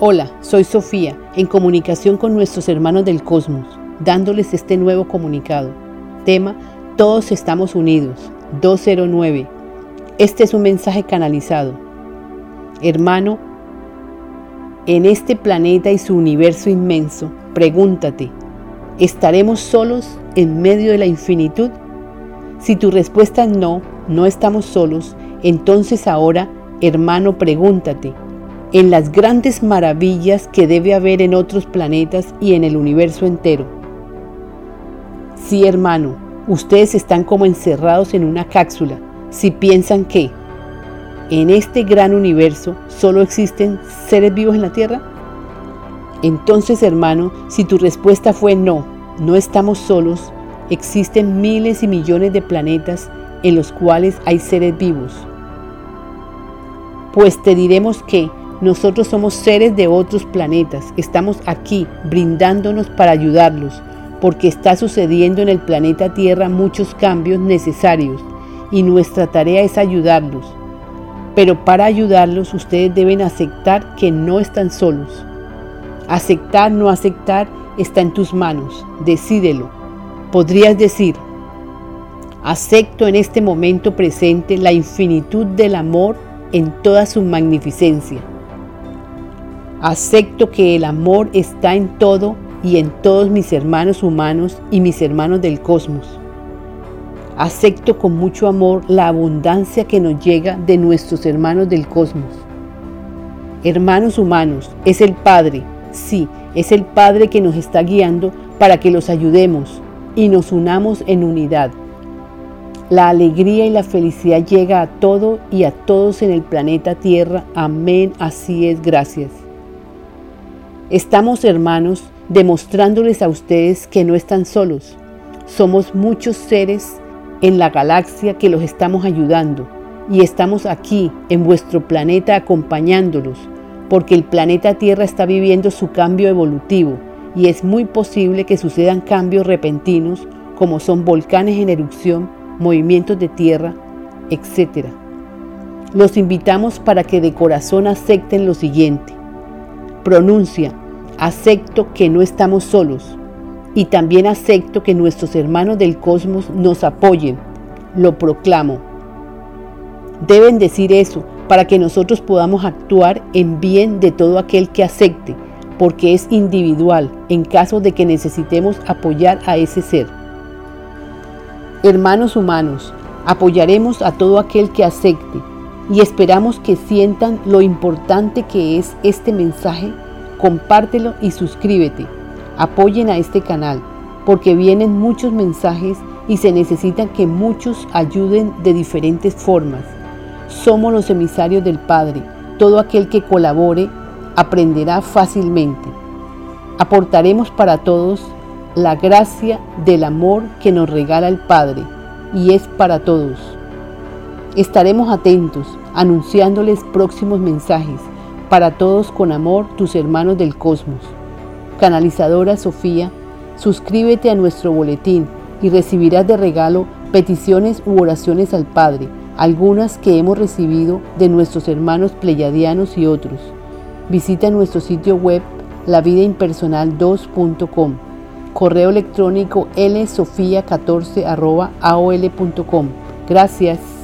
Hola, soy Sofía, en comunicación con nuestros hermanos del cosmos, dándoles este nuevo comunicado. Tema, Todos estamos unidos, 209. Este es un mensaje canalizado. Hermano, en este planeta y su universo inmenso, pregúntate, ¿estaremos solos en medio de la infinitud? Si tu respuesta es no, no estamos solos, entonces ahora, hermano, pregúntate, en las grandes maravillas que debe haber en otros planetas y en el universo entero. Sí, hermano, ustedes están como encerrados en una cápsula si piensan que en este gran universo solo existen seres vivos en la Tierra. Entonces, hermano, si tu respuesta fue no, no estamos solos, existen miles y millones de planetas en los cuales hay seres vivos. Pues te diremos que nosotros somos seres de otros planetas, estamos aquí brindándonos para ayudarlos, porque está sucediendo en el planeta Tierra muchos cambios necesarios y nuestra tarea es ayudarlos. Pero para ayudarlos ustedes deben aceptar que no están solos. Aceptar, no aceptar, está en tus manos. Decídelo. Podrías decir, acepto en este momento presente la infinitud del amor en toda su magnificencia. Acepto que el amor está en todo y en todos mis hermanos humanos y mis hermanos del cosmos. Acepto con mucho amor la abundancia que nos llega de nuestros hermanos del cosmos. Hermanos humanos, es el Padre, sí, es el Padre que nos está guiando para que los ayudemos y nos unamos en unidad. La alegría y la felicidad llega a todo y a todos en el planeta Tierra. Amén, así es, gracias. Estamos hermanos demostrándoles a ustedes que no están solos. Somos muchos seres en la galaxia que los estamos ayudando y estamos aquí en vuestro planeta acompañándolos porque el planeta Tierra está viviendo su cambio evolutivo y es muy posible que sucedan cambios repentinos como son volcanes en erupción, movimientos de tierra, etc. Los invitamos para que de corazón acepten lo siguiente. Pronuncia, acepto que no estamos solos y también acepto que nuestros hermanos del cosmos nos apoyen. Lo proclamo. Deben decir eso para que nosotros podamos actuar en bien de todo aquel que acepte, porque es individual en caso de que necesitemos apoyar a ese ser. Hermanos humanos, apoyaremos a todo aquel que acepte y esperamos que sientan lo importante que es este mensaje compártelo y suscríbete. Apoyen a este canal porque vienen muchos mensajes y se necesita que muchos ayuden de diferentes formas. Somos los emisarios del Padre. Todo aquel que colabore aprenderá fácilmente. Aportaremos para todos la gracia del amor que nos regala el Padre y es para todos. Estaremos atentos anunciándoles próximos mensajes para todos con amor, tus hermanos del cosmos. Canalizadora Sofía, suscríbete a nuestro boletín y recibirás de regalo peticiones u oraciones al Padre, algunas que hemos recibido de nuestros hermanos pleyadianos y otros. Visita nuestro sitio web lavidaimpersonal2.com, correo electrónico lsofía14 aol.com. Gracias.